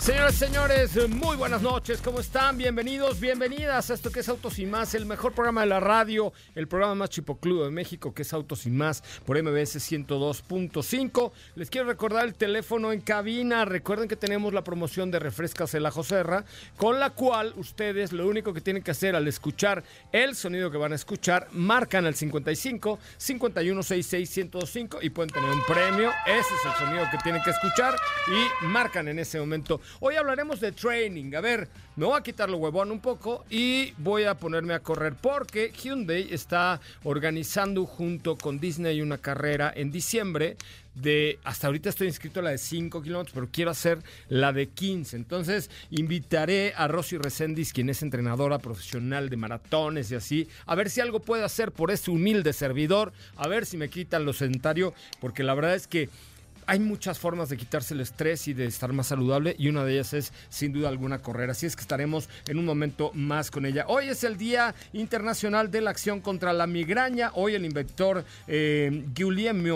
Señoras y señores, muy buenas noches, ¿cómo están? Bienvenidos, bienvenidas a esto que es Autos y Más, el mejor programa de la radio, el programa más chipocludo de México, que es Autos y Más, por MBS 102.5. Les quiero recordar el teléfono en cabina, recuerden que tenemos la promoción de Refrescas El Ajo Serra, con la cual ustedes lo único que tienen que hacer al escuchar el sonido que van a escuchar, marcan al 55 5166 105 y pueden tener un premio, ese es el sonido que tienen que escuchar y marcan en ese momento Hoy hablaremos de training. A ver, me voy a quitar lo huevón un poco y voy a ponerme a correr porque Hyundai está organizando junto con Disney una carrera en diciembre de, hasta ahorita estoy inscrito a la de 5 kilómetros, pero quiero hacer la de 15. Entonces, invitaré a Rosy Reséndiz, quien es entrenadora profesional de maratones y así, a ver si algo puede hacer por ese humilde servidor, a ver si me quitan lo sedentario, porque la verdad es que hay muchas formas de quitarse el estrés y de estar más saludable y una de ellas es sin duda alguna correr. Así es que estaremos en un momento más con ella. Hoy es el Día Internacional de la Acción contra la Migraña. Hoy el inventor eh,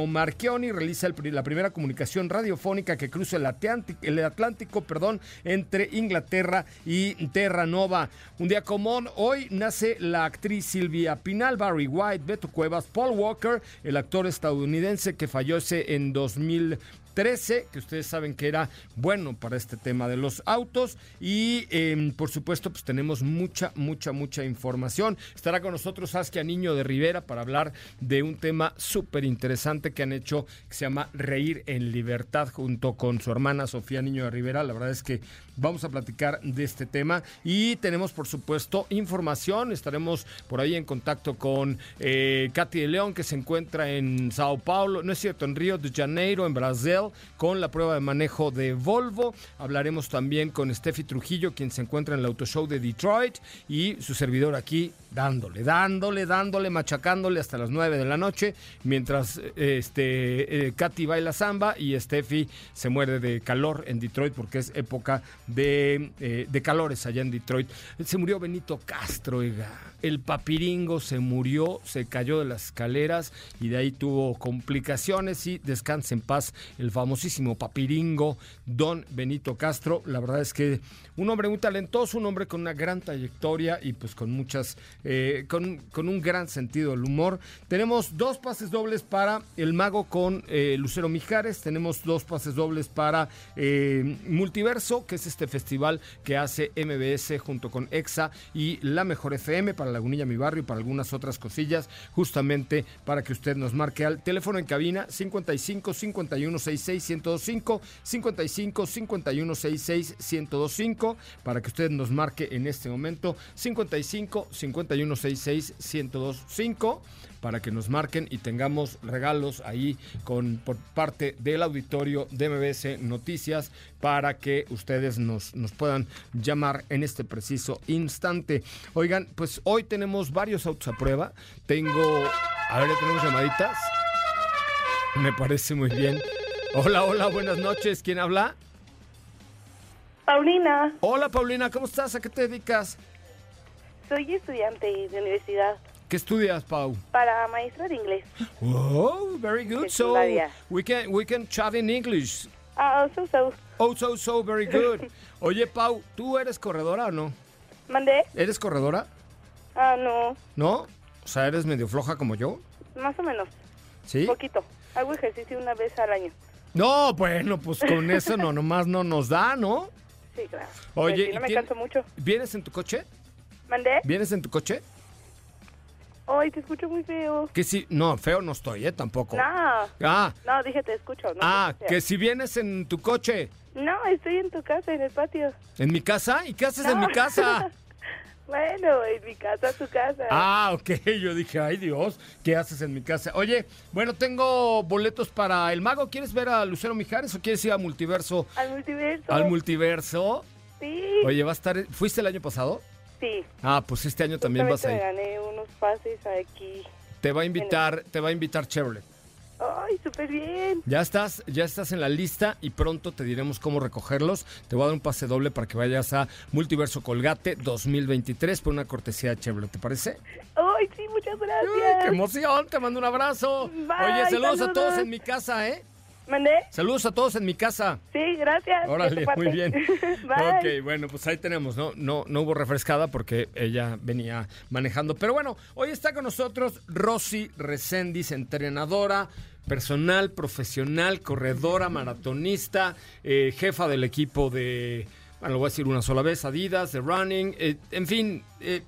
Marchioni realiza la primera comunicación radiofónica que cruza el Atlántico, el Atlántico perdón, entre Inglaterra y Terranova. Un día común, hoy nace la actriz Silvia Pinal, Barry White, Beto Cuevas, Paul Walker, el actor estadounidense que fallece en 2000 13, que ustedes saben que era bueno para este tema de los autos. Y em, por supuesto, pues tenemos mucha, mucha, mucha información. Estará con nosotros Saskia Niño de Rivera para hablar de un tema súper interesante que han hecho, que se llama Reír en Libertad, junto con su hermana Sofía Niño de Rivera. La verdad es que vamos a platicar de este tema. Y tenemos, por supuesto, información. Estaremos por ahí en contacto con eh, Katy de León, que se encuentra en Sao Paulo, no es cierto, en Río de Janeiro, en Brasil con la prueba de manejo de Volvo. Hablaremos también con Steffi Trujillo, quien se encuentra en el Auto Show de Detroit y su servidor aquí dándole, dándole, dándole, machacándole hasta las 9 de la noche, mientras este, eh, Katy baila samba y Steffi se muere de calor en Detroit porque es época de, eh, de calores allá en Detroit. Se murió Benito Castro, el papiringo se murió, se cayó de las escaleras y de ahí tuvo complicaciones y descansa en paz el famosísimo papiringo Don Benito Castro. La verdad es que un hombre muy talentoso, un hombre con una gran trayectoria y pues con muchas, eh, con, un gran sentido del humor. Tenemos dos pases dobles para El Mago con eh, Lucero Mijares, tenemos dos pases dobles para eh, Multiverso, que es este festival que hace MBS junto con EXA y La Mejor FM para Lagunilla Mi Barrio y para algunas otras cosillas, justamente para que usted nos marque al teléfono en cabina 55 51 66 1025 55 51 66 1025 para que usted nos marque en este momento 55 51 66 1025 para que nos marquen y tengamos regalos ahí con por parte del auditorio de MBS Noticias para que ustedes nos, nos puedan llamar en este preciso instante. Oigan, pues hoy tenemos varios autos a prueba. Tengo, a ver, tenemos llamaditas. Me parece muy bien. Hola, hola, buenas noches. ¿Quién habla? Paulina. Hola, Paulina, ¿cómo estás? ¿A qué te dedicas? Soy estudiante de universidad. ¿Qué estudias, Pau? Para maestra de inglés. Oh, very good. So we can we can chat in English. Ah, so, so. Oh, so so very good. Oye, Pau, ¿tú eres corredora o no? ¿Mandé? ¿Eres corredora? Ah, no. ¿No? O sea, ¿eres medio floja como yo? Más o menos. ¿Sí? Poquito. Hago ejercicio una vez al año. No, bueno, pues con eso no, nomás no nos da, ¿no? Sí, claro. Oye, Pero sí, ¿y no me tien- canso mucho. ¿Vienes en tu coche? ¿Mandé? ¿Vienes en tu coche? Ay, te escucho muy feo. Que sí, no, feo no estoy, ¿eh? Tampoco. No. Ah, No, dije te escucho. No ah, que si vienes en tu coche, No, estoy en tu casa, en el patio. en mi casa, ¿y qué haces en No. mi casa? bueno, en mi casa, tu casa. Ah, ok, yo dije, ay Dios, ¿qué haces en mi casa? Oye, bueno, tengo boletos para El Mago, ¿quieres ver a Lucero Mijares o quieres ir a Multiverso? Al multiverso. ¿Al Multiverso? Sí. Oye, va a estar, ¿fuiste el año pasado? Sí. Ah, pues este año también vas a ir. me gané unos pases aquí. Te va a invitar, te va a invitar Chevrolet. Ay, súper bien. Ya estás, ya estás en la lista y pronto te diremos cómo recogerlos. Te voy a dar un pase doble para que vayas a Multiverso Colgate 2023 por una cortesía de Chevrolet, ¿te parece? Ay, sí, muchas ¡Ay, gracias. ¡Qué emoción! Te mando un abrazo. Bye, Oye, saludos, a saludos. todos en mi casa, ¿eh? ¿Mandé? Saludos a todos en mi casa. Sí, gracias. Órale, muy bien. Bye. Ok, bueno, pues ahí tenemos, ¿no? No, no hubo refrescada porque ella venía manejando. Pero bueno, hoy está con nosotros Rosy Recendis, entrenadora personal, profesional, corredora, maratonista, eh, jefa del equipo de, bueno, lo voy a decir una sola vez, Adidas, de Running, eh, en fin, eh,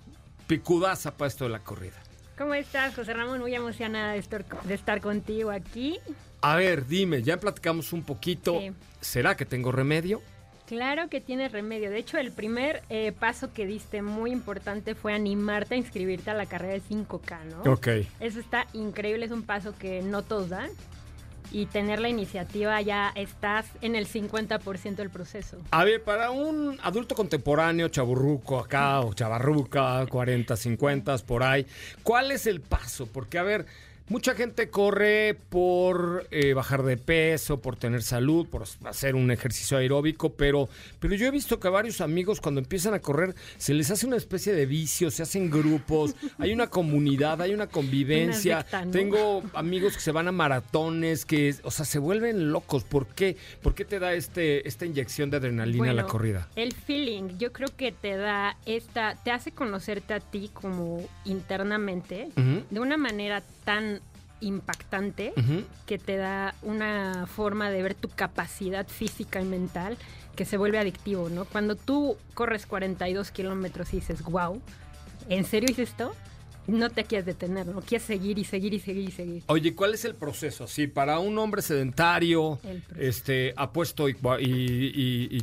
picudaza para esto de la corrida. ¿Cómo estás, José Ramón? Muy emocionada de estar, de estar contigo aquí. A ver, dime, ya platicamos un poquito. Sí. ¿Será que tengo remedio? Claro que tienes remedio. De hecho, el primer eh, paso que diste muy importante fue animarte a inscribirte a la carrera de 5K, ¿no? Ok. Eso está increíble, es un paso que no todos dan. Y tener la iniciativa ya estás en el 50% del proceso. A ver, para un adulto contemporáneo, chaburruco acá o chavarruca, 40, 50, por ahí, ¿cuál es el paso? Porque, a ver, mucha gente corre por eh, bajar de peso, por tener salud, por hacer un ejercicio aeróbico, pero, pero yo he visto que a varios amigos cuando empiezan a correr se les hace una especie de vicio, se hacen grupos, hay una comunidad, hay una convivencia. Tengo amigos que se van a maratones, que, o sea, se vuelven locos. ¿Por qué? ¿Por qué te da este, esta inyección de adrenalina a la corrida? El feeling, yo creo que te da esta, te hace conocerte a ti como internamente de una manera tan impactante que te da una forma de ver tu capacidad física y mental que se vuelve adictivo, ¿no? Cuando tú corres 42 kilómetros y dices, wow, ¿en serio hice esto? No te quieres detener, no quieres seguir y seguir y seguir y seguir. Oye, ¿cuál es el proceso? Sí, para un hombre sedentario, este, apuesto y, y, y,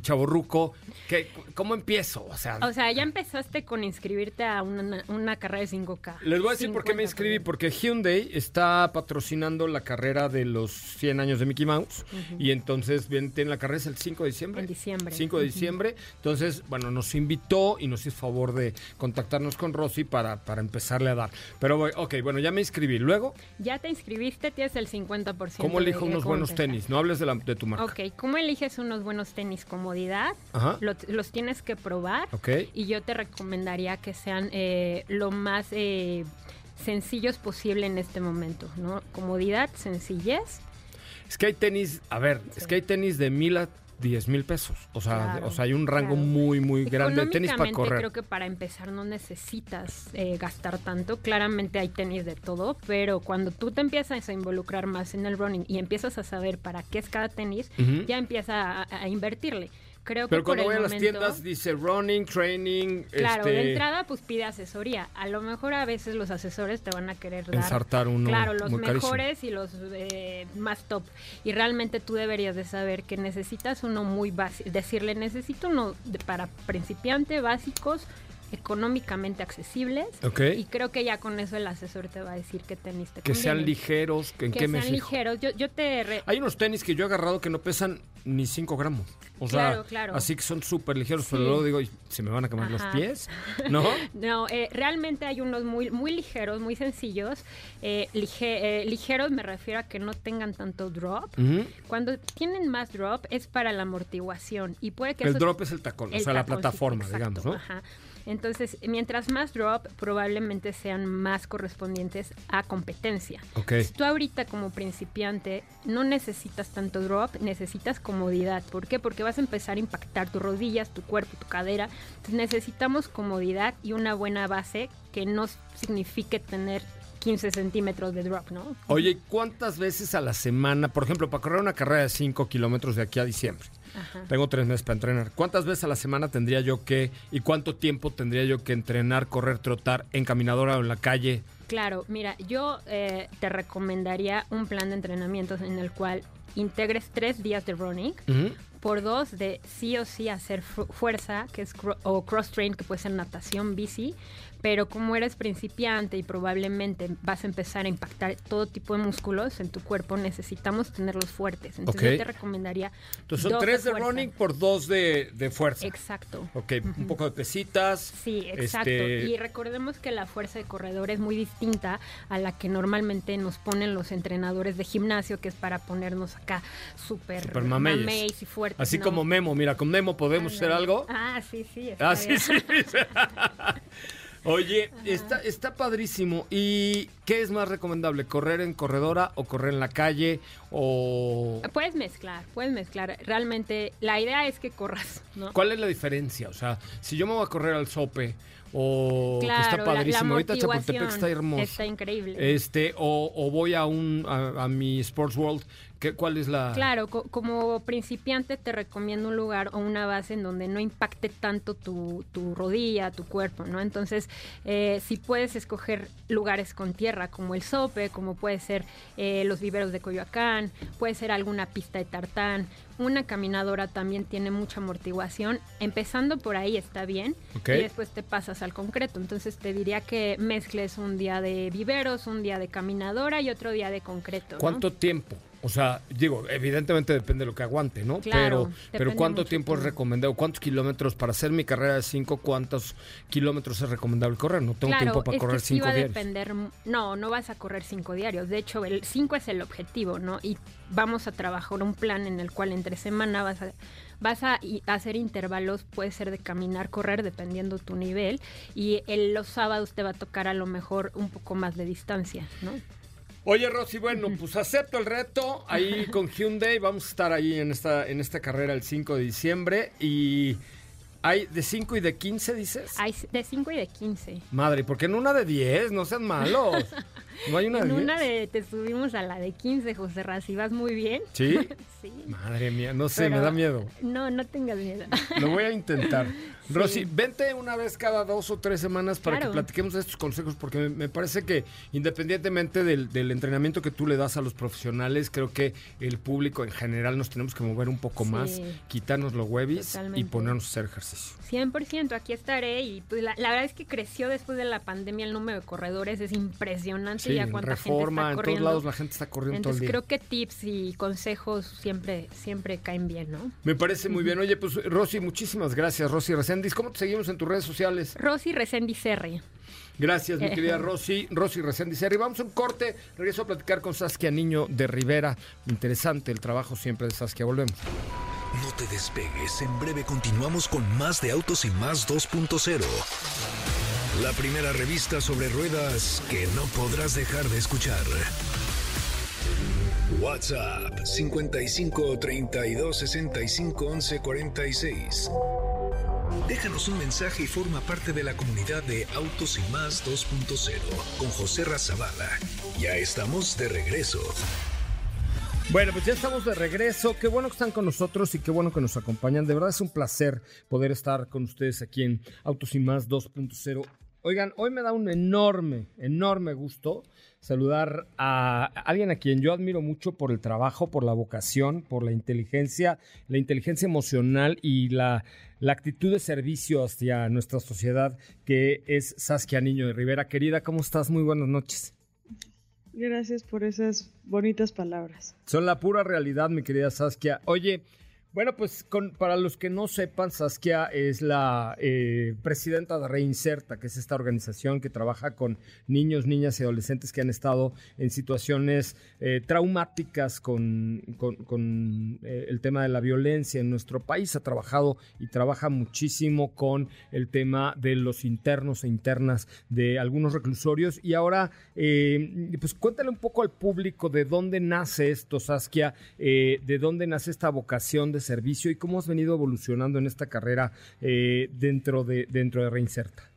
¿qué- ¿cómo empiezo? O sea, O sea, ya empezaste con inscribirte a una, una carrera de 5K. les voy a decir por qué me 50 inscribí, por porque Hyundai está patrocinando la carrera de los 100 años de Mickey Mouse y entonces bien, tiene la carrera es el 5 de diciembre. En diciembre. 5 de diciembre. Entonces, bueno, nos invitó y nos hizo favor de contactarnos con Rosy para, para empezarle a dar. Pero, voy- ok, bueno, ya me inscribí. Luego, Ya te inscribiste, tienes el 50%. ¿cómo elijo unos buenos contestar. tenis? No hables de, la, de tu marca. Ok, ¿cómo eliges unos buenos tenis? Comodidad. Ajá. Lo- los tienes que probar. Ok. Y yo te recomendaría que sean eh, lo más eh, sencillos posible en este momento, ¿no? Comodidad, sencillez. Es que hay tenis, a ver, es que hay tenis de mil a diez mil pesos. O sea, Claro, o sea, hay un rango claro. muy, muy grande de tenis para correr. creo que para empezar no necesitas eh, gastar tanto. Claramente hay tenis de todo, pero cuando tú te empiezas a involucrar más en el running y empiezas a saber para qué es cada tenis, ya empieza a, a invertirle. Creo Pero que cuando voy a las tiendas dice running, training, Claro, este, de entrada pues pide asesoría. A lo mejor a veces los asesores te van a querer dar Ensartar uno Claro, los carísimo. mejores y los eh, más top. Y realmente tú deberías de saber que necesitas uno muy básico, decirle necesito uno de- para principiante básicos económicamente accesibles Ok. y creo que ya con eso el asesor te va a decir qué tenis te que sean ligeros, que en que qué me sean fijo. ligeros. Yo, yo te re- Hay unos tenis que yo he agarrado que no pesan ni 5 gramos. O Claro, sea, claro. así que son súper ligeros, pero Sí. luego digo, "Ay, ¿se me van a quemar los pies? ¿No? No, eh, realmente hay unos muy, muy ligeros, muy sencillos. Eh, lige- eh, ligeros me refiero a que no tengan tanto drop. Cuando tienen más drop es para la amortiguación y puede que El eso- drop es el tacón, o sea, la plataforma, exacto, digamos, ¿no? ajá. Entonces, mientras más drop, probablemente sean más correspondientes a competencia. Ok. Si tú ahorita como principiante no necesitas tanto drop, necesitas comodidad. ¿Por qué? Porque vas a empezar a impactar tus rodillas, tu cuerpo, tu cadera. Entonces necesitamos comodidad y una buena base que no signifique tener 15 centímetros de drop, ¿no? Oye, ¿y ¿cuántas veces a la semana, por ejemplo, para correr una carrera de 5 kilómetros de aquí a diciembre? Ajá. Tengo tres meses para entrenar. ¿Cuántas veces a la semana tendría yo que, y cuánto tiempo tendría yo que entrenar, correr, trotar en caminadora o en la calle? Claro, mira, yo eh, te recomendaría un plan de entrenamientos en el cual integres tres días de running por dos de sí o sí hacer fu- fuerza, que es cro- o cross train, que puede ser natación, bici, pero como eres principiante y probablemente vas a empezar a impactar todo tipo de músculos en tu cuerpo, necesitamos tenerlos fuertes. Entonces yo te recomendaría Entonces son dos tres de running por dos de, de fuerza. Exacto. Ok, un poco de pesitas. Sí, exacto. Este, Y recordemos que la fuerza de corredor es muy distinta a la que normalmente nos ponen los entrenadores de gimnasio, que es para ponernos acá súper mameis y fuertes. Así ¿no? como Memo, mira, con Memo podemos hacer algo. Ah, sí, sí. Ah, sí, bien. sí. Oye, está, está padrísimo. ¿Y qué es más recomendable? ¿Correr en corredora o correr en la calle? O Puedes mezclar, puedes mezclar. Realmente la idea es que corras, ¿no? ¿Cuál es la diferencia? O sea, si yo me voy a correr al sope o que está Claro, la- la padrísimo, ahorita Chapultepec está hermoso. Está increíble. Este, o, o voy a un a, a mi Sports World, ¿qué, ¿cuál es la Claro, co- como principiante te recomiendo un lugar o una base en donde no impacte tanto tu, tu rodilla, tu cuerpo, ¿no? Entonces, eh, si puedes escoger lugares con tierra, como el Sope, como puede ser eh, los viveros de Coyoacán, puede ser alguna pista de tartán, una caminadora también tiene mucha amortiguación. Empezando por ahí está bien y después te pasas al concreto. Entonces te diría que mezcles un día de viveros, un día de caminadora y otro día de concreto. ¿no? ¿Cuánto tiempo? O sea, digo, evidentemente depende de lo que aguante, ¿no? Claro, pero, pero ¿cuánto tiempo es recomendado? ¿Cuántos kilómetros para hacer mi carrera de 5? ¿Cuántos kilómetros es recomendable correr? No tengo Claro, tiempo para es correr que sí 5 va a diarios. depender. No, no vas a correr cinco diarios. De hecho, el 5 es el objetivo, ¿no? Y vamos a trabajar un plan en el cual entre semana vas a vas a hacer intervalos, puede ser de caminar, correr, dependiendo tu nivel. Y el- los sábados te va a tocar a lo mejor un poco más de distancia, ¿no? Oye, Rosy, bueno, pues acepto el reto ahí con Hyundai. Vamos a estar ahí en esta, en esta carrera el 5 de diciembre. Y hay de 5 y de 15, dices. Hay de 5 y de 15. Madre, porque en una de 10, no sean malos. No hay una En de 10. una de, te subimos a la de 15, José Raz, vas muy bien. ¿Sí? Sí. Madre mía, no sé, Pero- me da miedo. No, no tengas miedo. Lo voy a intentar. Sí. Rosy, vente una vez cada dos o tres semanas para Claro. que platiquemos de estos consejos, porque me, me parece que independientemente del, del entrenamiento que tú le das a los profesionales, creo que el público en general nos tenemos que mover un poco Sí. más, quitarnos los webis y ponernos a hacer ejercicio. 100%, aquí estaré y pues la, la verdad es que creció después de la pandemia el número de corredores, es impresionante Sí, en cuánta reforma, gente está en todos corriendo. lados la gente está corriendo Entonces todo el día. creo que tips y consejos siempre siempre caen bien, ¿no? Me parece muy bien. Oye, pues Rosy, muchísimas gracias, Rosy Recendis. ¿Cómo te seguimos en tus redes sociales? Rosy Resendi Serri. Gracias, mi querida Rosy. Rosy Reséndiz. Y vamos a un corte. Regreso a platicar con Saskia Niño de Rivera. Interesante el trabajo siempre de Saskia. Volvemos. No te despegues, en breve continuamos con más de Autos y Más 2.0. La primera revista sobre ruedas que no podrás dejar de escuchar. WhatsApp 55 32 65 11 46. Déjanos un mensaje y forma parte de la comunidad de Autos y Más 2.0 con José Razabala. Ya estamos de regreso. Bueno, pues ya estamos de regreso. Qué bueno que están con nosotros y qué bueno que nos acompañan. De verdad es un placer poder estar con ustedes aquí en Autos y Más 2.0. Oigan, hoy me da un enorme, enorme gusto saludar a alguien a quien yo admiro mucho por el trabajo, por la vocación, por la inteligencia, la inteligencia emocional y la, la actitud de servicio hacia nuestra sociedad, que es Saskia Niño de Rivera. Querida, ¿cómo estás? Muy buenas noches. Gracias por esas bonitas palabras. Son la pura realidad, mi querida Saskia. Oye, Bueno, pues con, para los que no sepan, Saskia es la eh, presidenta de Reinserta, que es esta organización que trabaja con niños, niñas y adolescentes que han estado en situaciones eh, traumáticas con, eh, el tema de la violencia en nuestro país. Ha trabajado y trabaja muchísimo con el tema de los internos e internas de algunos reclusorios. Y ahora, eh, pues cuéntale un poco al público de dónde nace esto, Saskia, de dónde nace esta vocación de servicio y cómo has venido evolucionando en esta carrera eh, dentro, de, dentro de Reinserta.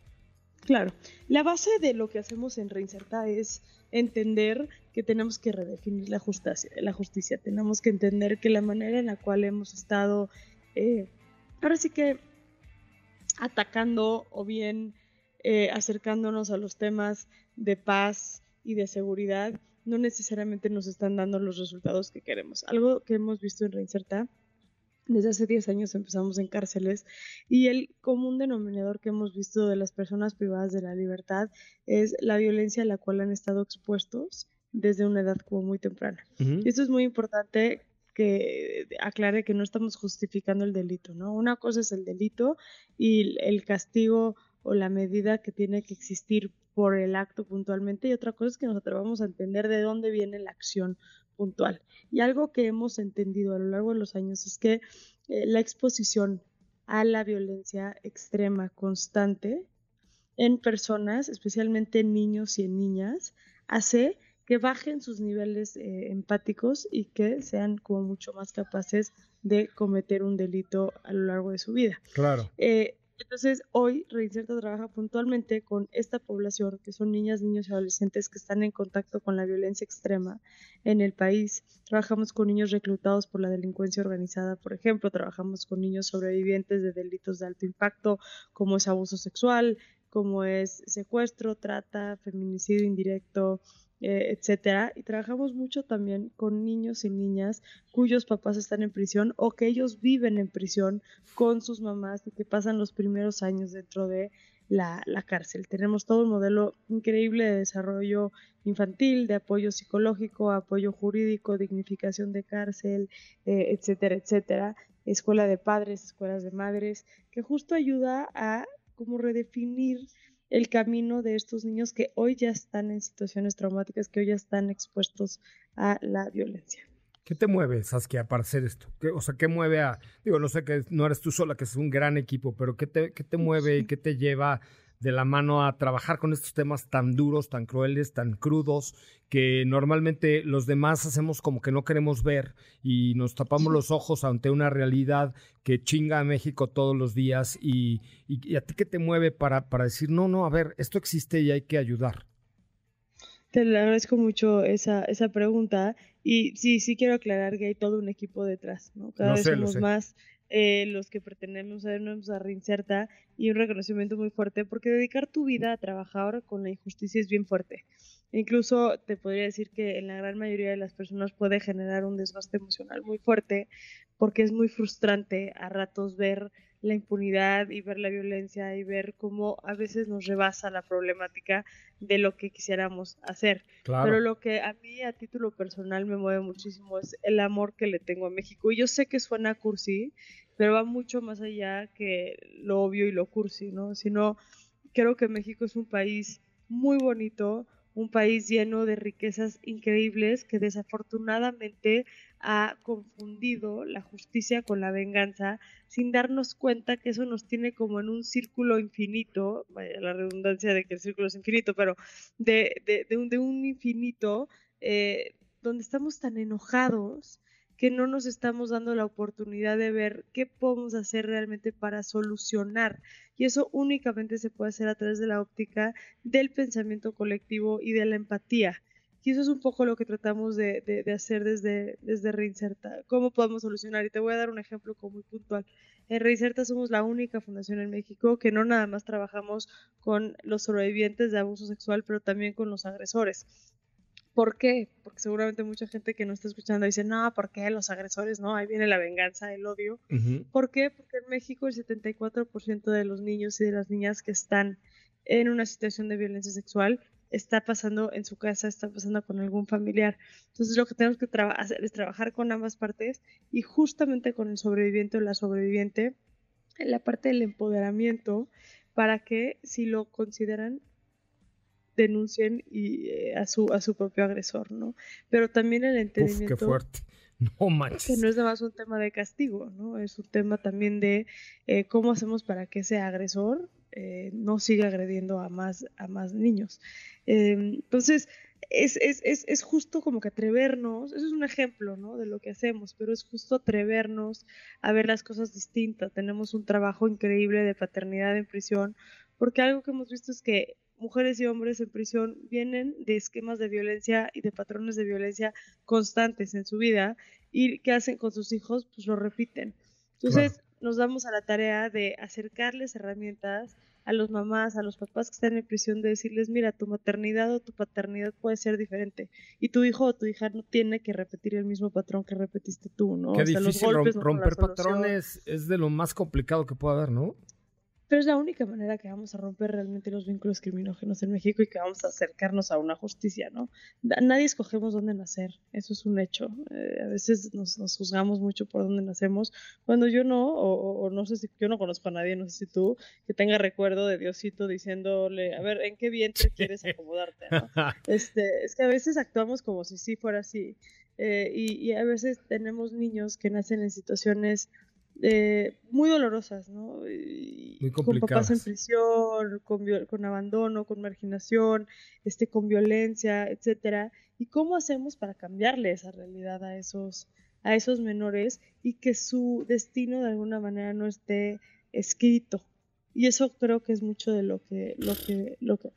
Claro, la base de lo que hacemos en Reinserta es entender que tenemos que redefinir la justicia, la justicia. tenemos que entender que la manera en la cual hemos estado, eh, ahora sí que atacando o bien eh, acercándonos a los temas de paz y de seguridad, no necesariamente nos están dando los resultados que queremos. Algo que hemos visto en Reinserta, desde hace 10 años empezamos en cárceles y el común denominador que hemos visto de las personas privadas de la libertad es la violencia a la cual han estado expuestos desde una edad como muy temprana. Y esto es muy importante que aclare que no estamos justificando el delito, ¿no? Una cosa es el delito y el castigo o la medida que tiene que existir por el acto puntualmente y otra cosa es que nos atrevamos a entender de dónde viene la acción puntual. Y algo que hemos entendido a lo largo de los años es que eh, la exposición a la violencia extrema constante en personas, especialmente en niños y en niñas, hace que bajen sus niveles eh, empáticos y que sean como mucho más capaces de cometer un delito a lo largo de su vida. Claro. Eh, entonces, hoy Reinserta trabaja puntualmente con esta población, que son niñas, niños y adolescentes que están en contacto con la violencia extrema en el país. Trabajamos con niños reclutados por la delincuencia organizada, por ejemplo, trabajamos con niños sobrevivientes de delitos de alto impacto, como es abuso sexual, como es secuestro, trata, feminicidio indirecto, eh, etcétera. Y trabajamos mucho también con niños y niñas cuyos papás están en prisión o que ellos viven en prisión con sus mamás y que pasan los primeros años dentro de la, la cárcel. Tenemos todo un modelo increíble de desarrollo infantil, de apoyo psicológico, apoyo jurídico, dignificación de cárcel, eh, etcétera, etcétera. Escuela de padres, escuelas de madres, que justo ayuda a como redefinir el camino de estos niños que hoy ya están en situaciones traumáticas, que hoy ya están expuestos a la violencia. ¿Qué te mueve, Saskia, para hacer esto? ¿Qué- o sea, ¿qué mueve a...? Digo, no sé que no eres tú sola, que es un gran equipo, pero ¿qué te, qué te mueve y qué te lleva de la mano a trabajar con estos temas tan duros, tan crueles, tan crudos, que normalmente los demás hacemos como que no queremos ver y nos tapamos los ojos ante una realidad que chinga a México todos los días? ¿Y, y- a ti qué te mueve para, para decir, no, no, a ver, esto existe y hay que ayudar? Te le agradezco mucho esa, esa pregunta y sí, sí quiero aclarar que hay todo un equipo detrás, ¿no? Cada Lo vez sé, lo somos sé. más eh, los que pertenecemos a Reinserta y un reconocimiento muy fuerte porque dedicar tu vida a trabajar con la injusticia es bien fuerte. Incluso te podría decir que en la gran mayoría de las personas puede generar un desgaste emocional muy fuerte porque es muy frustrante a ratos ver la impunidad y ver la violencia y ver cómo a veces nos rebasa la problemática de lo que quisiéramos hacer. Claro. Pero lo que a mí a título personal me mueve muchísimo es el amor que le tengo a México. Y yo sé que suena cursi, pero va mucho más allá que lo obvio y lo cursi, ¿no? Sino creo que México es un país muy bonito, un país lleno de riquezas increíbles que desafortunadamente ha confundido la justicia con la venganza sin darnos cuenta que eso nos tiene como en un círculo infinito, vaya la redundancia de que el círculo es infinito, pero de, de, de un, de un infinito eh, donde estamos tan enojados que no nos estamos dando la oportunidad de ver qué podemos hacer realmente para solucionar. Y eso únicamente se puede hacer a través de la óptica del pensamiento colectivo y de la empatía. Y eso es un poco lo que tratamos de, hacer desde, desde Reinserta. ¿Cómo podemos solucionar? Y te voy a dar un ejemplo como muy puntual. En Reinserta somos la única fundación en México que no nada más trabajamos con los sobrevivientes de abuso sexual, pero también con los agresores. ¿Por qué? Porque seguramente mucha gente que no está escuchando dice, no, ¿por qué los agresores? No, ahí viene la venganza, el odio. Uh -huh. ¿Por qué? Porque en México el 74% de los niños y de las niñas que están en una situación de violencia sexual está pasando en su casa, está pasando con algún familiar. Entonces lo que tenemos que hacer es trabajar con ambas partes y justamente con el sobreviviente o la sobreviviente en la parte del empoderamiento para que si lo consideran denuncien y, eh, a, su, a su propio agresor, ¿no? Pero también el entendimiento... Uf, qué fuerte. No manches. Que no es nada más un tema de castigo, ¿no? Es un tema también de eh, cómo hacemos para que ese agresor eh, no siga agrediendo a más, a más niños. Em, entonces, es, es, es, es, justo como que atrevernos, eso es un ejemplo, ¿no? De lo que hacemos, pero es justo atrevernos a ver las cosas distintas. Tenemos un trabajo increíble de paternidad en prisión, porque algo que hemos visto es que mujeres y hombres en prisión vienen de esquemas de violencia y de patrones de violencia constantes en su vida y qué hacen con sus hijos, pues lo repiten. Entonces nos damos a la tarea de acercarles herramientas a los mamás, a los papás que están en prisión, de decirles, mira, tu maternidad o tu paternidad puede ser diferente y tu hijo o tu hija no tiene que repetir el mismo patrón que repetiste tú, ¿no? Qué difícil romper patrones es de lo más complicado que puede haber, ¿no? Pero es la única manera que vamos a romper realmente los vínculos criminógenos en México y que vamos a acercarnos a una justicia, ¿no? Nadie escogemos dónde nacer, eso es un hecho. Eh, a veces nos, juzgamos mucho por dónde nacemos, cuando yo no, o, no sé si yo no conozco a nadie, no sé si tú, que tenga recuerdo de Diosito diciéndole, a ver, ¿en qué vientre quieres acomodarte? ¿no? Este, es que a veces actuamos como si sí fuera así. Eh, y, y a veces tenemos niños que nacen en situaciones eh, muy dolorosas, ¿no? muy con papás en prisión, con, con, abandono, con marginación, este, con violencia, etcétera. ¿Y cómo hacemos para cambiarle esa realidad a esos, a esos menores y que su destino de alguna manera no esté escrito? Y eso creo que es mucho de lo que, lo que, lo que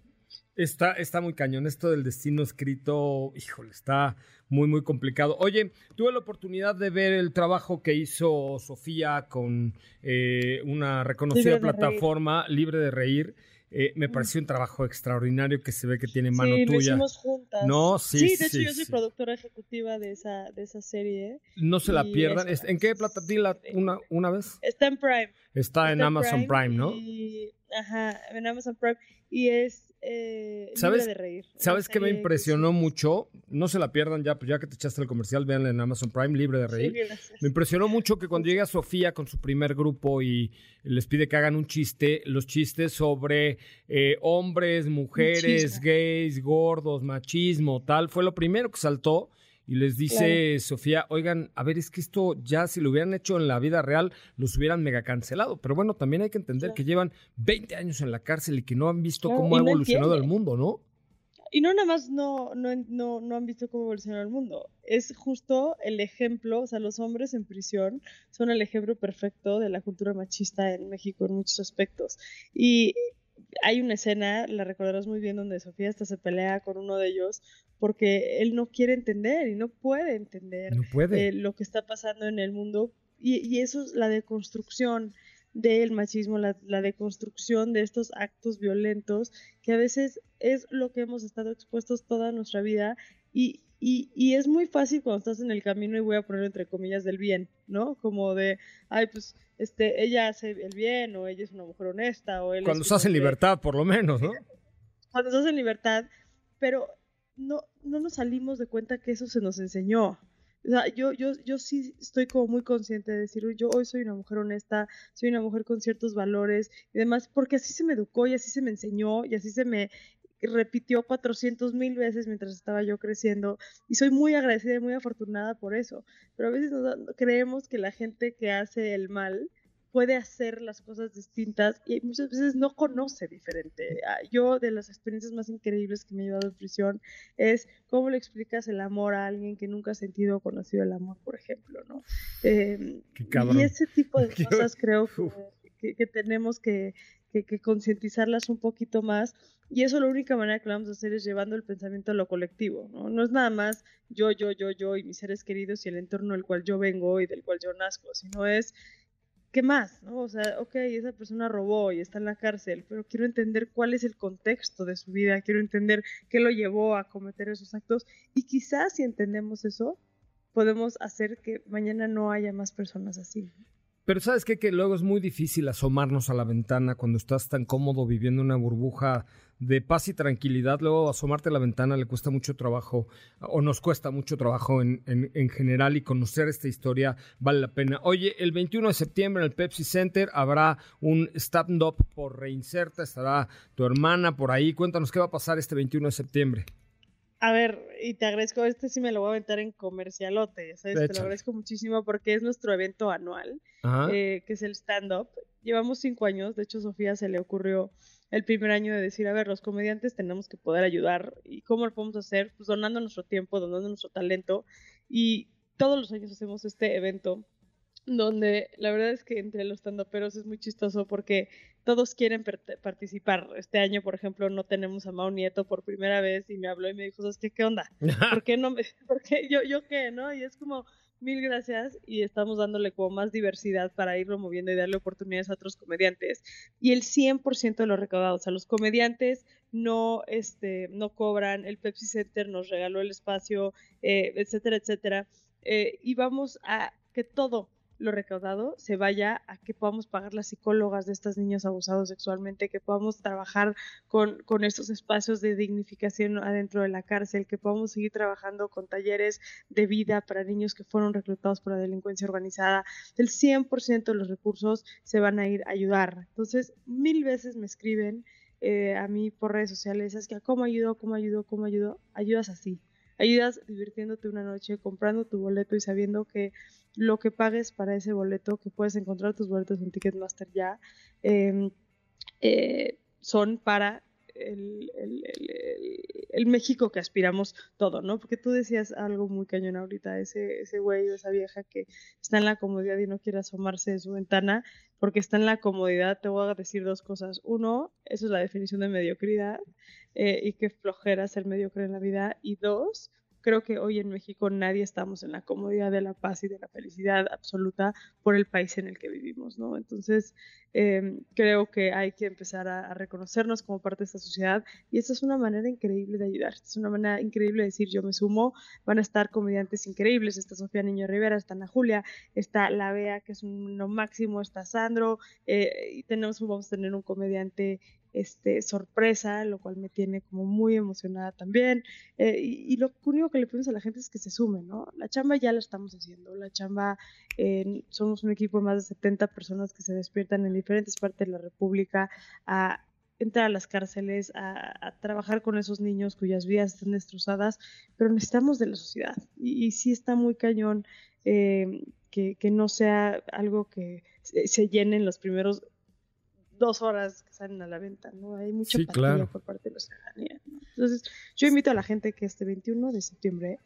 Está, está muy cañón. Esto del destino escrito, híjole, está muy, muy complicado. Oye, tuve la oportunidad de ver el trabajo que hizo Sofía con eh, una reconocida plataforma, Libre de Reír. Eh, me pareció un trabajo extraordinario que se ve que tiene mano sí, tuya. Lo hicimos juntas. No, sí, sí. de hecho, yo soy productora ejecutiva de esa, de esa serie. No se la pierdan. ¿En qué plataforma? Una, una vez. Está en Prime. Está, en Amazon Prime, ¿no? Ajá, en Amazon Prime. Y es eh, ¿Sabes, de reír. ¿Sabes qué me impresionó mucho? No se la pierdan ya, pues ya que te echaste el comercial, véanla en Amazon Prime, libre de reír. me impresionó mucho que cuando llega Sofía con su primer grupo y les pide que hagan un chiste, los chistes sobre eh, hombres, mujeres, gays, gordos, machismo, tal, fue lo primero que saltó y les dice Sofía, oigan, a ver, es que esto ya si lo hubieran hecho en la vida real, los hubieran mega cancelado. Pero bueno, también hay que entender que llevan 20 años en la cárcel y que no han visto cómo ha evolucionado el mundo, ¿no? Y no nada más no, no, no, no han visto cómo evolucionó el mundo. Es justo el ejemplo, o sea, los hombres en prisión son el ejemplo perfecto de la cultura machista en México en muchos aspectos. Y hay una escena, la recordarás muy bien, donde Sofía hasta se pelea con uno de ellos porque él no quiere entender y no puede entender eh, lo que está pasando en el mundo. Y, eso es la deconstrucción del machismo, la, deconstrucción de estos actos violentos, que a veces es lo que hemos estado expuestos toda nuestra vida y, y, es muy fácil cuando estás en el camino, y voy a poner entre comillas, del bien, ¿no? Como de, ay, pues, este, ella hace el bien, o ella es una mujer honesta, o él Cuando estás en libertad, por lo menos, ¿no? Cuando estás en libertad, pero no, no nos salimos de cuenta que eso se nos enseñó. O sea, yo, yo, yo sí estoy como muy consciente de decir, yo hoy soy una mujer honesta, soy una mujer con ciertos valores y demás, porque así se me educó y así se me enseñó y así se me repitió 400 mil veces mientras estaba yo creciendo y soy muy agradecida y muy afortunada por eso. Pero a veces creemos que la gente que hace el mal puede hacer las cosas distintas y muchas veces no conoce diferente. Ah, yo de las experiencias más increíbles que me he llevado en prisión es cómo le explicas el amor a alguien que nunca ha sentido o conocido el amor, por ejemplo, ¿no? Eh, y ese tipo de cosas creo que, que, tenemos que, que concientizarlas un poquito más y eso la única manera que vamos a hacer es llevando el pensamiento a lo colectivo, ¿no? No es nada más yo, yo, yo, yo y mis seres queridos y el entorno del cual yo vengo y del cual yo nazco, sino es ¿qué más? ¿no? O sea, ok, esa persona robó y está en la cárcel, pero quiero entender cuál es el contexto de su vida, quiero entender qué lo llevó a cometer esos actos y quizás si entendemos eso, podemos hacer que mañana no haya más personas así. Pero sabes qué? que luego es muy difícil asomarnos a la ventana cuando estás tan cómodo viviendo una burbuja de paz y tranquilidad. Luego asomarte a la ventana le cuesta mucho trabajo, o nos cuesta mucho trabajo en, en, en general, y conocer esta historia vale la pena. Oye, el 21 de septiembre en el Pepsi Center habrá un stand-up por Reinserta, estará tu hermana por ahí. Cuéntanos qué va a pasar este 21 de septiembre. A ver, y te agradezco, este sí me lo voy a aventar en comercialote, ¿sabes? Te lo agradezco muchísimo porque es nuestro evento anual, eh, que es el stand-up. Llevamos cinco años, de hecho Sofía se le ocurrió el primer año de decir, a ver, los comediantes tenemos que poder ayudar y cómo lo podemos hacer, pues donando nuestro tiempo, donando nuestro talento y todos los años hacemos este evento donde la verdad es que entre los tandoperos es muy chistoso porque todos quieren participar. Este año, por ejemplo, no tenemos a Mau Nieto por primera vez y me habló y me dijo, ¿sabes qué? ¿Qué onda? ¿Por qué no me...? ¿Por qué? ¿Yo, yo qué? ¿No? Y es como, mil gracias y estamos dándole como más diversidad para irlo moviendo y darle oportunidades a otros comediantes. Y el 100% de los recaudados, o sea, los comediantes no, este, no cobran, el Pepsi Center nos regaló el espacio, eh, etcétera, etcétera. Eh, y vamos a que todo, lo recaudado se vaya a que podamos pagar las psicólogas de estos niños abusados sexualmente, que podamos trabajar con, con estos espacios de dignificación adentro de la cárcel, que podamos seguir trabajando con talleres de vida para niños que fueron reclutados por la delincuencia organizada. El 100% de los recursos se van a ir a ayudar. Entonces, mil veces me escriben eh, a mí por redes sociales, es que ¿cómo ayudo? ¿Cómo ayudo? ¿Cómo ayudo? Ayudas así. Ayudas divirtiéndote una noche, comprando tu boleto y sabiendo que lo que pagues para ese boleto, que puedes encontrar tus boletos en Ticketmaster ya, em, eh, son para el, el, México que aspiramos todo, ¿no? Porque tú decías algo muy cañón ahorita, ese, ese güey o esa vieja que está en la comodidad y no quiere asomarse de su ventana porque está en la comodidad, te voy a decir dos cosas. Uno, eso es la definición de mediocridad eh, y que flojera ser mediocre en la vida. Y dos, creo que hoy en México nadie estamos en la comodidad de la paz y de la felicidad absoluta por el país en el que vivimos, ¿no? Entonces, em, creo que hay que empezar a, reconocernos como parte de esta sociedad y esta es una manera increíble de ayudar, es una manera increíble de decir yo me sumo, van a estar comediantes increíbles, está Sofía Niño Rivera, está Ana Julia, está La Bea, que es un, lo máximo, está Sandro, eh, y tenemos, vamos a tener un comediante este, sorpresa, lo cual me tiene como muy emocionada también. Eh, y, lo único que le pedimos a la gente es que se sume, ¿no? La chamba ya la estamos haciendo. La chamba, somos un equipo de más de 70 personas que se despiertan en diferentes partes de la República a entrar a las cárceles, a, trabajar con esos niños cuyas vidas están destrozadas, pero necesitamos de la sociedad. Y, sí está muy cañón eh, que, no sea algo que se, se llene en los primeros dos horas que salen a la venta, ¿no? Hay mucha sí, por parte de la ciudadanía. Entonces, yo invito a la gente que este 21 de septiembre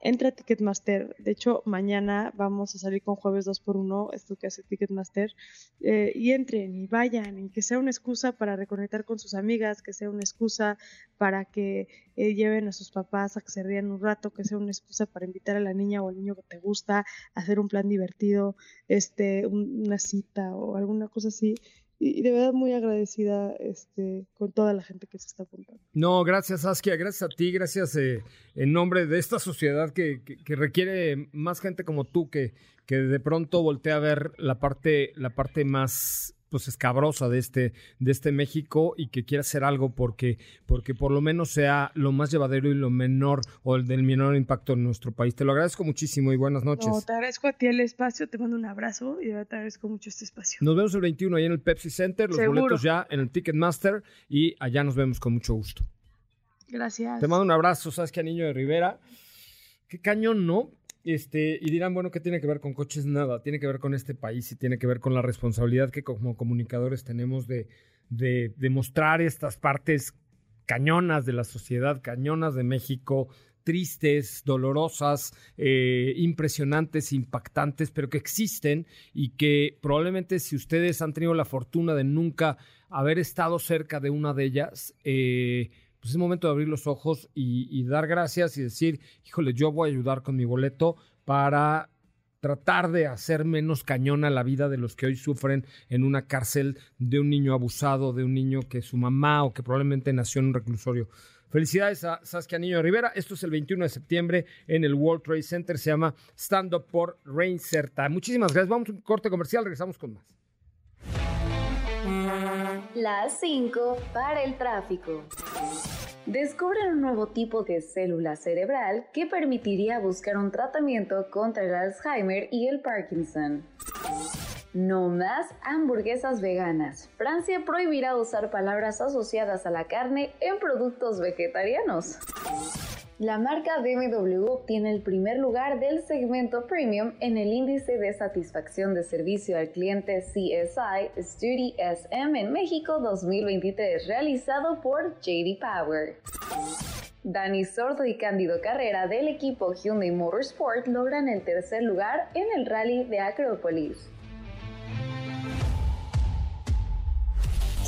entre a Ticketmaster. De hecho, mañana vamos a salir con jueves 2 por 1 esto que hace Ticketmaster. Eh, y entren y vayan, y que sea una excusa para reconectar con sus amigas, que sea una excusa para que eh, lleven a sus papás a que se rían un rato, que sea una excusa para invitar a la niña o al niño que te gusta a hacer un plan divertido, este, una cita o alguna cosa así y de verdad muy agradecida este, con toda la gente que se está apuntando. No, gracias Saskia, gracias a ti, gracias eh, en nombre de esta sociedad que, que, requiere más gente como tú que, que de pronto voltea a ver la parte, la parte más pues escabrosa de este, de este México y que quiera hacer algo porque, porque por lo menos sea lo más llevadero y lo menor o el del menor impacto en nuestro país. Te lo agradezco muchísimo y buenas noches. No, te agradezco a ti el espacio, te mando un abrazo y te agradezco mucho este espacio. Nos vemos el 21 ahí en el Pepsi Center, los boletos ya en el Ticketmaster y allá nos vemos con mucho gusto. Gracias. Te mando un abrazo, sabes que a Niño de Rivera. Qué cañón, ¿no? Este, y dirán, bueno, ¿qué tiene que ver con coches? Nada, tiene que ver con este país y tiene que ver con la responsabilidad que como comunicadores tenemos de, de, mostrar estas partes cañonas de la sociedad, cañonas de México, tristes, dolorosas, eh, impresionantes, impactantes, pero que existen y que probablemente si ustedes han tenido la fortuna de nunca haber estado cerca de una de ellas, eh, pues es momento de abrir los ojos y, dar gracias y decir, híjole, yo voy a ayudar con mi boleto para tratar de hacer menos cañona la vida de los que hoy sufren en una cárcel de un niño abusado, de un niño que su mamá o que probablemente nació en un reclusorio. Felicidades a Saskia Niño Rivera. Esto es el 21 de septiembre en el World Trade Center. Se llama Stand Up por Reinserta. Muchísimas gracias. Vamos a un corte comercial. Regresamos con más. Las 5 para el tráfico. Descubren un nuevo tipo de célula cerebral que permitiría buscar un tratamiento contra el Alzheimer y el Parkinson. No más hamburguesas veganas. Francia prohibirá usar palabras asociadas a la carne en productos vegetarianos. La marca BMW obtiene el primer lugar del segmento premium en el índice de satisfacción de servicio al cliente CSI Study SM en México 2023, realizado por JD Power. Dani Sordo y Cándido Carrera del equipo Hyundai Motorsport logran el tercer lugar en el rally de Acrópolis.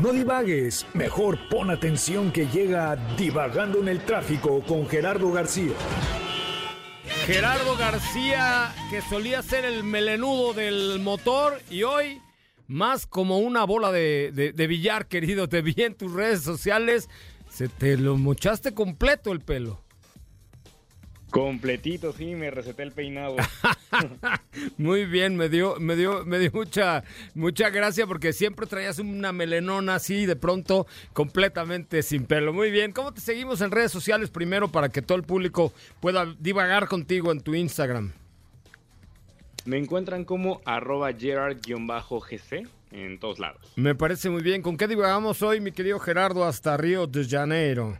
No divagues, mejor pon atención que llega divagando en el tráfico con Gerardo García. Gerardo García, que solía ser el melenudo del motor y hoy más como una bola de, billar, querido. Te vi en tus redes sociales, se te lo mochaste completo el pelo. Completito, sí, me receté el peinado. Muy bien, me dio, me dio, me dio mucha, mucha gracia porque siempre traías una melenona así de pronto completamente sin pelo. Muy bien, ¿cómo te seguimos en redes sociales primero para que todo el público pueda divagar contigo en tu Instagram? Me encuentran como arroba Gerard-GC en todos lados. Me parece muy bien. ¿Con qué divagamos hoy, mi querido Gerardo, hasta Río de Janeiro?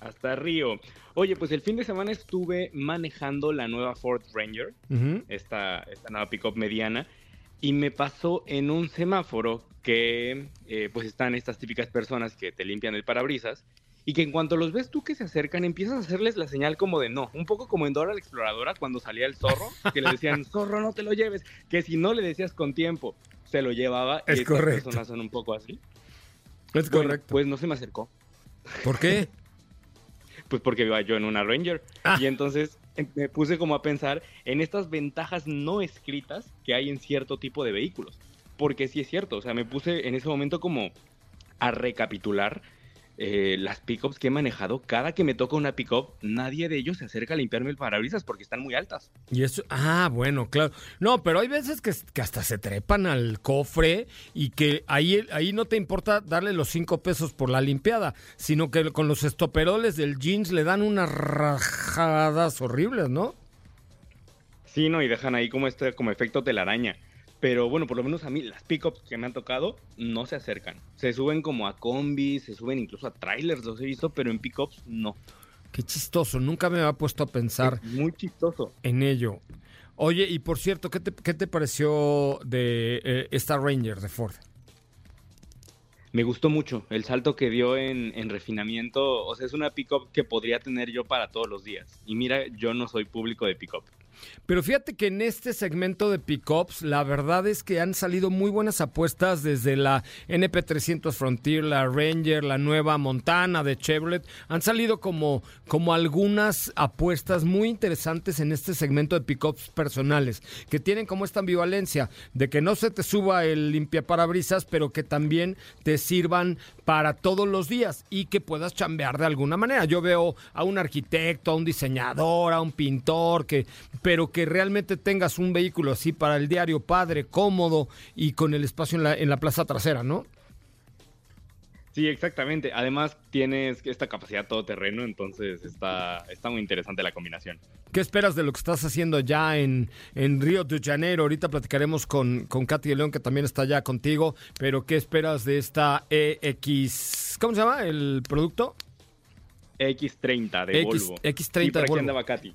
Hasta Río. Oye, pues el fin de semana estuve manejando la nueva Ford Ranger, Ujú. esta, esta nueva pickup mediana, y me pasó en un semáforo que eh, pues están estas típicas personas que te limpian el parabrisas y que en cuanto los ves tú que se acercan empiezas a hacerles la señal como de no, un poco como en Dora la Exploradora cuando salía el zorro, que le decían zorro no te lo lleves, que si no le decías con tiempo se lo llevaba Es y estas correcto. personas son un poco así. Es Bueno, correcto. pues no se me acercó. ¿Por qué? Pues porque iba yo en una Ranger. Ah. Y entonces em- me puse como a pensar en estas ventajas no escritas que hay en cierto tipo de vehículos. Porque sí es cierto, o sea, me puse en ese momento como a recapitular eh, las pickups que he manejado. Cada que me toca una pickup, nadie de ellos se acerca a limpiarme el parabrisas porque están muy altas. Y eso, ah, bueno, claro. No, pero hay veces que, que hasta se trepan al cofre y que ahí, ahí no te importa darle los cinco pesos por la limpiada, sino que con los estoperoles del jeans le dan unas rajadas horribles, ¿no? Sí, no, y dejan ahí como este como efecto telaraña. Pero bueno, por lo menos a mí las pickups que me han tocado no se acercan. Se suben como a combis, se suben incluso a trailers, los he visto, pero en pickups no. Qué chistoso, nunca me había puesto a pensar Es muy chistoso. en ello. Oye, y por cierto, ¿qué te, qué te pareció de eh, esta Ranger de Ford? Me gustó mucho el salto que dio en, en refinamiento. O sea, es una pickup que podría tener yo para todos los días. Y mira, yo no soy público de pickup. Pero fíjate que en este segmento de pickups, la verdad es que han salido muy buenas apuestas desde la NP300 Frontier, la Ranger, la nueva Montana de Chevrolet. Han salido como, como algunas apuestas muy interesantes en este segmento de pickups personales, que tienen como esta ambivalencia de que no se te suba el limpiaparabrisas, pero que también te sirvan para todos los días y que puedas chambear de alguna manera. Yo veo a un arquitecto, a un diseñador, a un pintor, que, pero que realmente tengas un vehículo así para el diario padre, cómodo y con el espacio en la, en la plaza trasera, ¿no? Sí, exactamente. Además, tienes esta capacidad todoterreno, entonces está, está muy interesante la combinación. ¿Qué esperas de lo que estás haciendo ya en, en Río de Janeiro? Ahorita platicaremos con, con Katy de León, que también está allá contigo, pero ¿qué esperas de esta EX? ¿Cómo se llama el producto? X30 de X- Volvo. X30 Y por de Volvo. andaba Katy.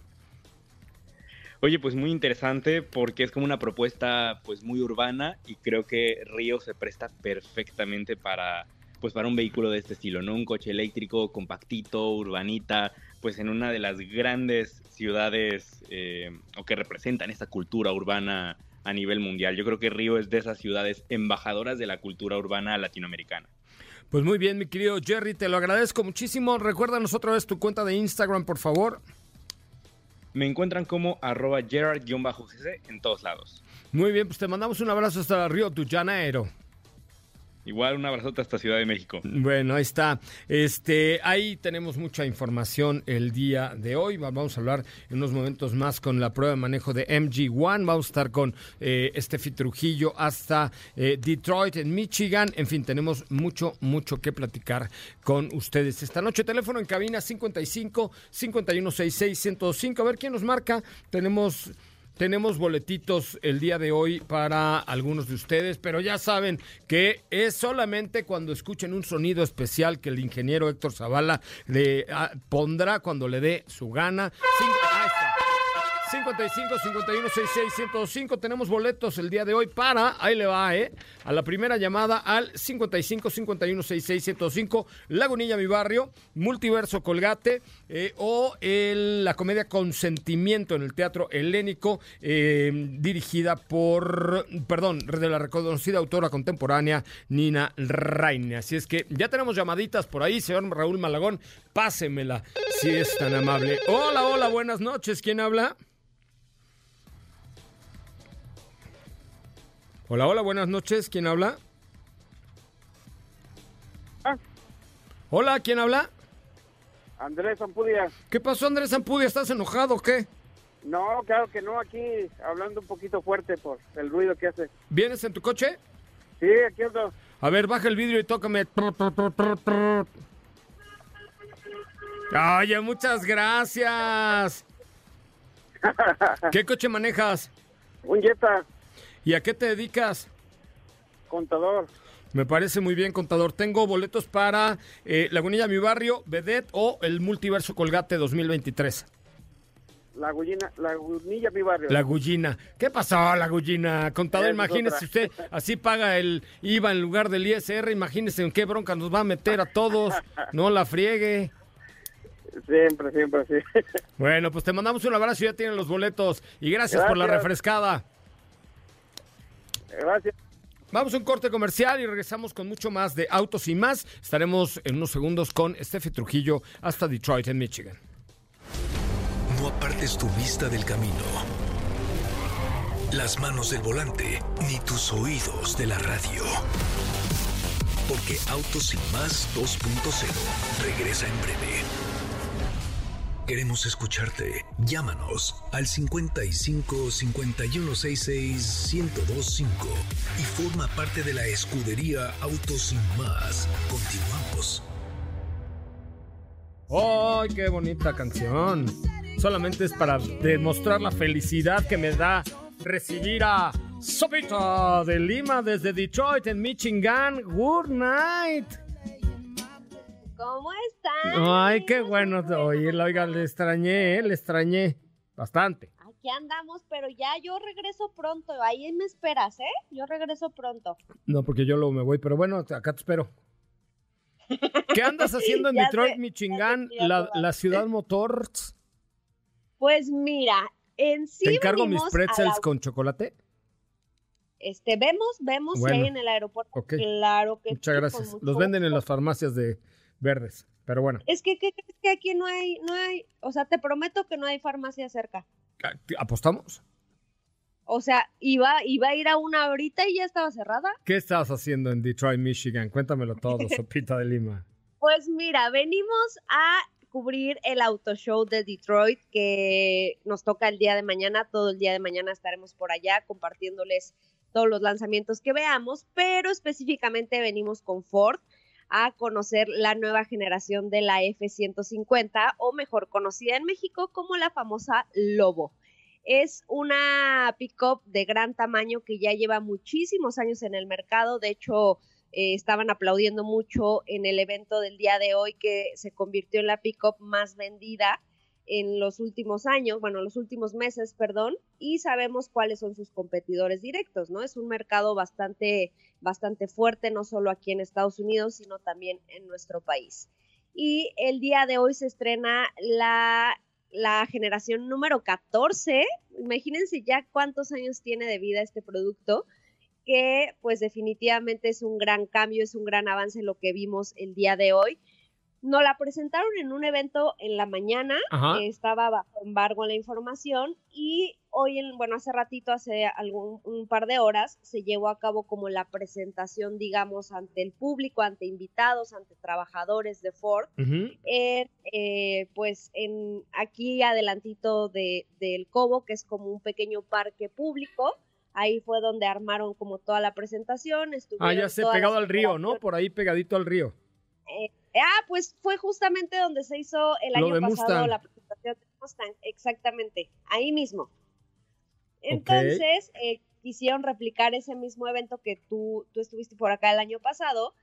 Oye, pues muy interesante porque es como una propuesta pues muy urbana y creo que Río se presta perfectamente para pues para un vehículo de este estilo, ¿no? Un coche eléctrico, compactito, urbanita, pues en una de las grandes ciudades eh, o que representan esta cultura urbana a nivel mundial. Yo creo que Río es de esas ciudades embajadoras de la cultura urbana latinoamericana. Pues muy bien, mi querido Jerry, te lo agradezco muchísimo. Recuérdanos otra vez tu cuenta de Instagram, por favor. Me encuentran como arroba Gerard-GC en todos lados. Muy bien, pues te mandamos un abrazo hasta Río de. Igual un abrazote hasta Ciudad de México. Bueno, ahí está. Este, ahí tenemos mucha información el día de hoy. Vamos a hablar en unos momentos más con la prueba de manejo de MG1. Vamos a estar con eh, Steffi Trujillo hasta eh, Detroit, en Michigan. En fin, tenemos mucho, mucho que platicar con ustedes esta noche. Teléfono en cabina 55 5166 105. A ver quién nos marca. Tenemos tenemos boletitos el día de hoy para algunos de ustedes, pero ya saben que es solamente cuando escuchen un sonido especial que el ingeniero Héctor Zavala le ah, pondrá cuando le dé su gana. 55 51 66 105 tenemos boletos el día de hoy para ahí le va eh a la primera llamada al 55 51 66 105 Lagunilla mi barrio Multiverso Colgate eh, o el- la comedia Consentimiento en el Teatro Helénico eh, dirigida por perdón de la reconocida autora contemporánea Nina Raine así es que ya tenemos llamaditas por ahí señor Raúl Malagón. Pásemela si es tan amable. Hola hola buenas noches. Quién habla Hola, hola, buenas noches. ¿Quién habla? Hola, ¿quién habla? Andrés Zampudia. ¿Qué pasó, Andrés Ampudia? ¿Estás enojado o qué? No, claro que no, aquí hablando un poquito fuerte por el ruido que hace. ¿Vienes en tu coche? Sí, aquí ando. A ver, baja el vidrio y tócame. Oye, muchas gracias. ¿Qué coche manejas? Un Jetta, ¿Y a qué te dedicas? contador. Me parece muy bien, contador. Tengo boletos para eh, Lagunilla, mi barrio, Vedet o el Multiverso Colgate 2023. Lagunilla, Lagunilla, mi barrio. La Gullina. ¿Qué pasó, la Gullina? Contador, es imagínese otra. usted, así paga el IVA en lugar del ISR, imagínese en qué bronca nos va a meter a todos. No la friegue. Siempre, siempre, sí. Bueno, pues te mandamos un abrazo, ya tienen los boletos. Y gracias, por la refrescada. Gracias. Vamos a un corte comercial y regresamos con mucho más de autos y más. Estaremos en unos segundos con Steffi Trujillo hasta Detroit, en Michigan. No apartes tu vista del camino, las manos del volante, ni tus oídos de la radio. Porque Autos y más 2.0 regresa en breve. Queremos escucharte. Llámanos al 55 5166 1025 y forma parte de la escudería Autos y más. Continuamos. ¡Ay, qué bonita canción! Solamente es para demostrar la felicidad que me da recibir a Sopita de Lima desde Detroit, en Michigan. Good night. ¿Cómo están? Ay, qué bueno. Oye, oiga, le extrañé, ¿eh? le extrañé bastante. Aquí andamos, pero ya yo regreso pronto. Ahí me esperas, ¿eh? Yo regreso pronto. No, porque yo luego me voy, pero bueno, acá te espero. ¿Qué andas haciendo en Detroit, sé, Michigan, la, ciudad Motors? Pues mira, en sí ¿Te encargo mis pretzels la- con chocolate? Este, vemos, vemos Bueno, ahí en el aeropuerto. ok. Claro que Muchas gracias. Los venden en las farmacias de verdes, pero bueno. Es que, ¿qué crees que aquí no hay, no hay, o sea, te prometo que no hay farmacia cerca. ¿Apostamos? O sea, iba, iba a ir a una ahorita y ya estaba cerrada. ¿Qué estás haciendo en Detroit, Michigan? Cuéntamelo todo, Sopita de Lima. Pues mira, venimos a cubrir el Auto Show de Detroit que nos toca el día de mañana. Todo el día de mañana estaremos por allá compartiéndoles todos los lanzamientos que veamos, pero específicamente venimos con Ford a conocer la nueva generación de la F-150 o mejor conocida en México como la famosa Lobo. Es una pickup de gran tamaño que ya lleva muchísimos años en el mercado. De hecho, eh, estaban aplaudiendo mucho en el evento del día de hoy que se convirtió en la pickup más vendida en los últimos años, bueno, los últimos meses, perdón, y sabemos cuáles son sus competidores directos, ¿no? Es un mercado bastante, bastante fuerte, no solo aquí en Estados Unidos, sino también en nuestro país. Y el día de hoy se estrena la la generación número 14. Imagínense ya cuántos años tiene de vida este producto, que pues definitivamente es un gran cambio, es un gran avance lo que vimos el día de hoy. Nos la presentaron en un evento en la mañana, estaba bajo embargo la información y hoy, en, bueno, hace ratito, hace algún un par de horas, se llevó a cabo como la presentación, digamos, ante el público, ante invitados, ante trabajadores de Ford. Eh, pues en aquí adelantito de, del Cobo, que es como un pequeño parque público. Ahí fue donde armaron como toda la presentación. Ah, ya sé, pegado al río, ¿no? Por ahí pegadito al río. Eh, ah, pues fue justamente donde se hizo el Lo año pasado Mustang. la presentación de Mustang, exactamente, ahí mismo. Entonces, eh, quisieron replicar ese mismo evento que tú, tú estuviste por acá el año pasado.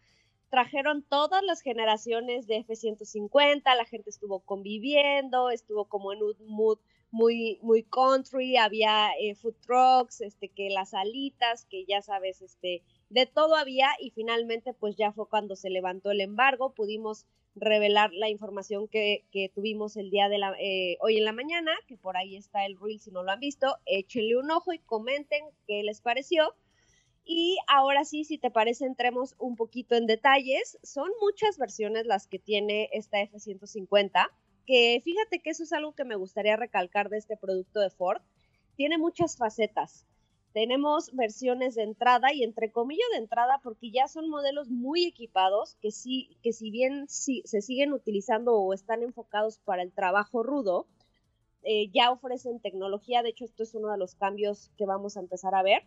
Trajeron todas las generaciones de F-150, la gente estuvo conviviendo, estuvo como en un mood muy, muy country, había eh, food trucks, este, que las alitas, que ya sabes, este, de todo había y finalmente pues ya fue cuando se levantó el embargo, pudimos revelar la información que, tuvimos el día de eh, hoy en la mañana, que por ahí está el reel si no lo han visto, échenle un ojo y comenten qué les pareció. Y ahora sí, si te parece, entremos un poquito en detalles. Son muchas versiones las que tiene esta F-150, que fíjate que eso es algo que me gustaría recalcar de este producto de Ford. Tiene muchas facetas. Tenemos versiones de entrada y entre comillas de entrada porque ya son modelos muy equipados que sí, que si bien sí, se siguen utilizando o están enfocados para el trabajo rudo, eh, ya ofrecen tecnología. De hecho, esto es uno de los cambios que vamos a empezar a ver.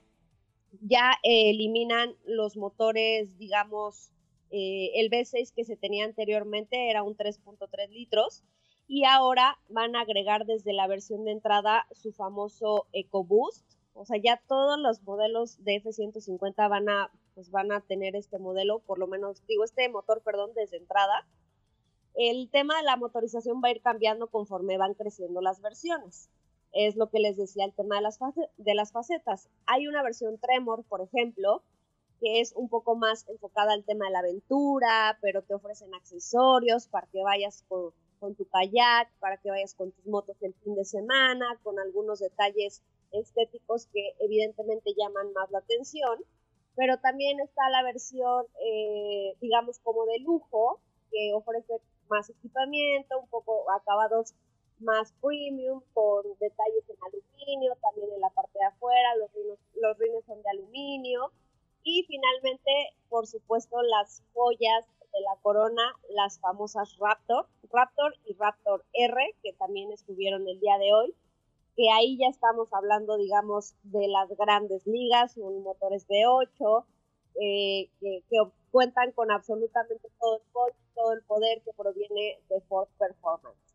Ya eh, eliminan los motores, digamos, eh, el V6 que se tenía anteriormente era un 3.3 litros y ahora van a agregar desde la versión de entrada su famoso EcoBoost. O sea, ya todos los modelos de F-150 van a, pues van a tener este modelo, por lo menos, digo, este motor, perdón, desde entrada. El tema de la motorización va a ir cambiando conforme van creciendo las versiones. Es lo que les decía el tema de las, facetas. Hay una versión Tremor, por ejemplo, que es un poco más enfocada al tema de la aventura, pero te ofrecen accesorios para que vayas con tu kayak, para que vayas con tus motos el fin de semana, con algunos detalles estéticos que evidentemente llaman más la atención. Pero también está la versión, eh, digamos, como de lujo, que ofrece más equipamiento, un poco acabados más premium, con detalles en aluminio, también en la parte de afuera, los rines, los rines son de aluminio. Y finalmente, por supuesto, las joyas de la corona, las famosas Raptor, Raptor y Raptor R, que también estuvieron el día de hoy, que ahí ya estamos hablando, digamos, de las grandes ligas, son motores V8, eh, que, que cuentan con absolutamente todo el, todo el poder que proviene de Ford Performance.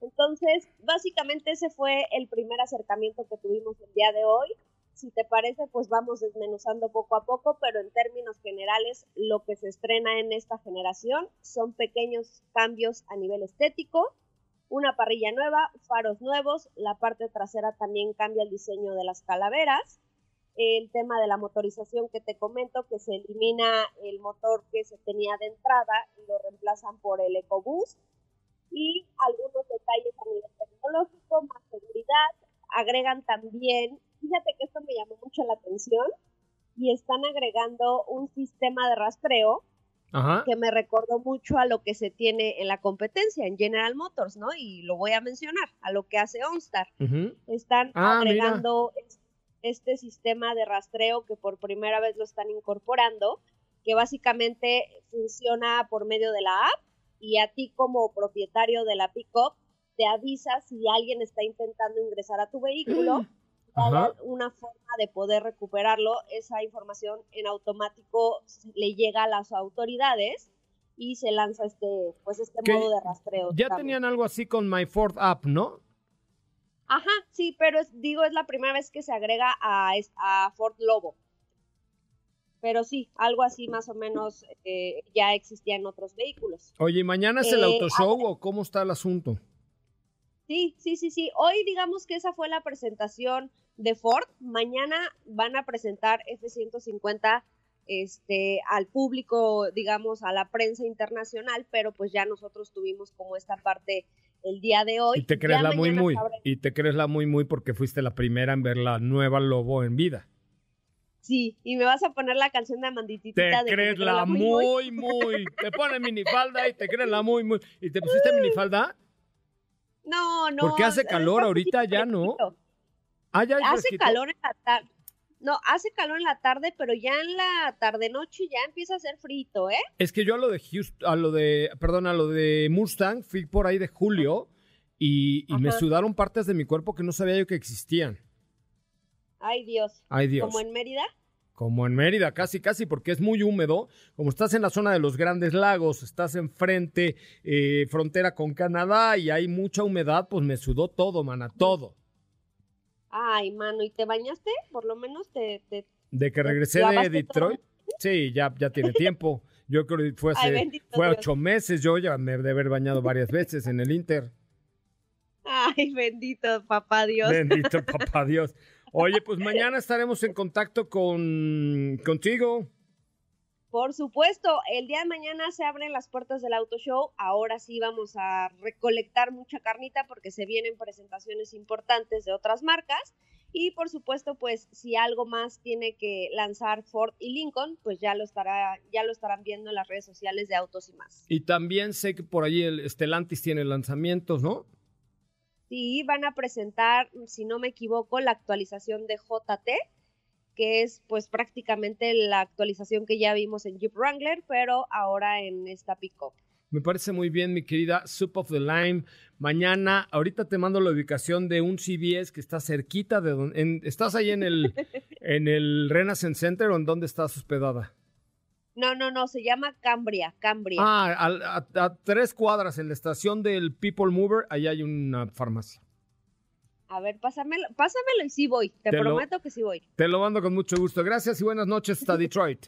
Entonces, básicamente ese fue el primer acercamiento que tuvimos el día de hoy. Si te parece, pues vamos desmenuzando poco a poco, pero en términos generales, lo que se estrena en esta generación son pequeños cambios a nivel estético, una parrilla nueva, faros nuevos, la parte trasera también cambia el diseño de las calaveras, el tema de la motorización que te comento, que se elimina el motor que se tenía de entrada y lo reemplazan por el EcoBoost, y algunos detalles a nivel tecnológico, más seguridad, agregan también, fíjate que esto me llamó mucho la atención, y están agregando un sistema de rastreo Ajá. que me recordó mucho a lo que se tiene en la competencia, en General Motors, ¿no? Y lo voy a mencionar, a lo que hace OnStar. Están Ah, agregando es- este sistema de rastreo que por primera vez lo están incorporando, que básicamente funciona por medio de la app y a ti como propietario de la pickup te avisa si alguien está intentando ingresar a tu vehículo. Ajá. Una forma de poder recuperarlo. Esa información en automático le llega a las autoridades y se lanza este, pues este modo de rastreo. Ya tenían algo así con My Ford App, ¿no? Ajá, sí, pero es, digo, es la primera vez que se agrega a, a Ford Lobo. Pero sí, algo así más o menos eh, ya existía en otros vehículos. Oye, ¿y mañana es el Eh, auto show o cómo está el asunto? Sí, sí, sí, sí. Hoy digamos que esa fue la presentación de Ford. Mañana van a presentar F-150 este, al público, digamos, a la prensa internacional, pero pues ya nosotros tuvimos como esta parte el día de hoy. Y te crees Ya la muy muy. Y te crees la muy muy porque fuiste la primera en ver la nueva Lobo en vida. Sí, y me vas a poner la canción de Amanditita Te de crees la muy muy. Te pones minifalda y te crees la muy muy. ¿Y te pusiste minifalda? No, no. Porque hace calor ahorita ya, ¿no? Ah, Hace calor en la tarde. No, hace calor en la tarde, pero ya en la tarde noche ya empieza a hacer frito, ¿eh? Es que yo a lo de Houston, a lo de, perdón, a lo de Mustang fui por ahí de julio y, y me sudaron partes de mi cuerpo que no sabía yo que existían. Ay, Dios. Ay, Dios. Como en Mérida. Como en Mérida, casi, casi, porque es muy húmedo. Como estás en la zona de los grandes lagos, estás enfrente, eh, frontera con Canadá y hay mucha humedad, pues me sudó todo, mana, todo. Ay, mano, ¿y te bañaste? Por lo menos te... te... De que regresé de Detroit, sí, ya, ya tiene tiempo. Yo creo que fue hace, fue Dios. ocho meses, yo ya me he de haber bañado varias veces en el Inter. Ay, bendito papá Dios. Bendito papá Dios. Oye, pues mañana estaremos en contacto con contigo. Por supuesto, el día de mañana se abren las puertas del Auto Show. Ahora sí vamos a recolectar mucha carnita porque se vienen presentaciones importantes de otras marcas. Y por supuesto, pues si algo más tiene que lanzar Ford y Lincoln, pues ya lo estará, ya lo estarán viendo en las redes sociales de Autos y más. Y también sé que por ahí el Stellantis tiene lanzamientos, ¿no? Sí, van a presentar, si no me equivoco, la actualización de JT, que es pues prácticamente la actualización que ya vimos en Jeep Wrangler, pero ahora en esta pickup. Me parece muy bien, mi querida Soup of the Lime. Mañana, ahorita te mando la ubicación de un CVS que está cerquita de donde... ¿Estás ahí en el, en el Renaissance Center o en dónde estás hospedada? No, no, no, se llama Cambria, Cambria. Ah, a, a tres cuadras en la estación del People Mover, ahí hay una farmacia. A ver, pásamelo, pásamelo y sí voy, te, Te lo- prometo que sí voy. Te lo mando con mucho gusto. Gracias y buenas noches hasta Detroit.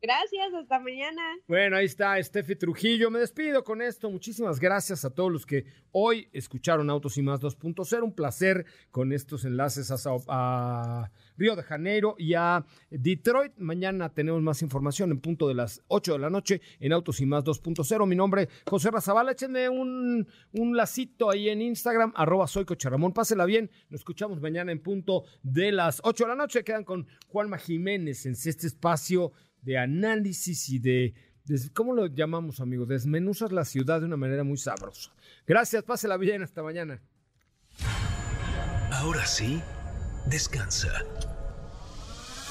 Gracias, hasta mañana. Bueno, ahí está Steffi Trujillo. Me despido con esto. Muchísimas gracias a todos los que hoy escucharon Autos y Más 2.0. Un placer con estos enlaces a Río de Janeiro y a Detroit. Mañana tenemos más información en punto de las 8 de la noche en Autos y Más 2.0. Mi nombre es José Razabala. Échenme un, un lacito ahí en Instagram, arroba soy Coche Ramón. Pásela bien. Nos escuchamos mañana en punto de las 8 de la noche. Quedan con Juanma Jiménez en este espacio de análisis y de, ¿cómo lo llamamos, amigos? Desmenuzas la ciudad de una manera muy sabrosa. Gracias, pásela bien, hasta mañana. Ahora sí, descansa.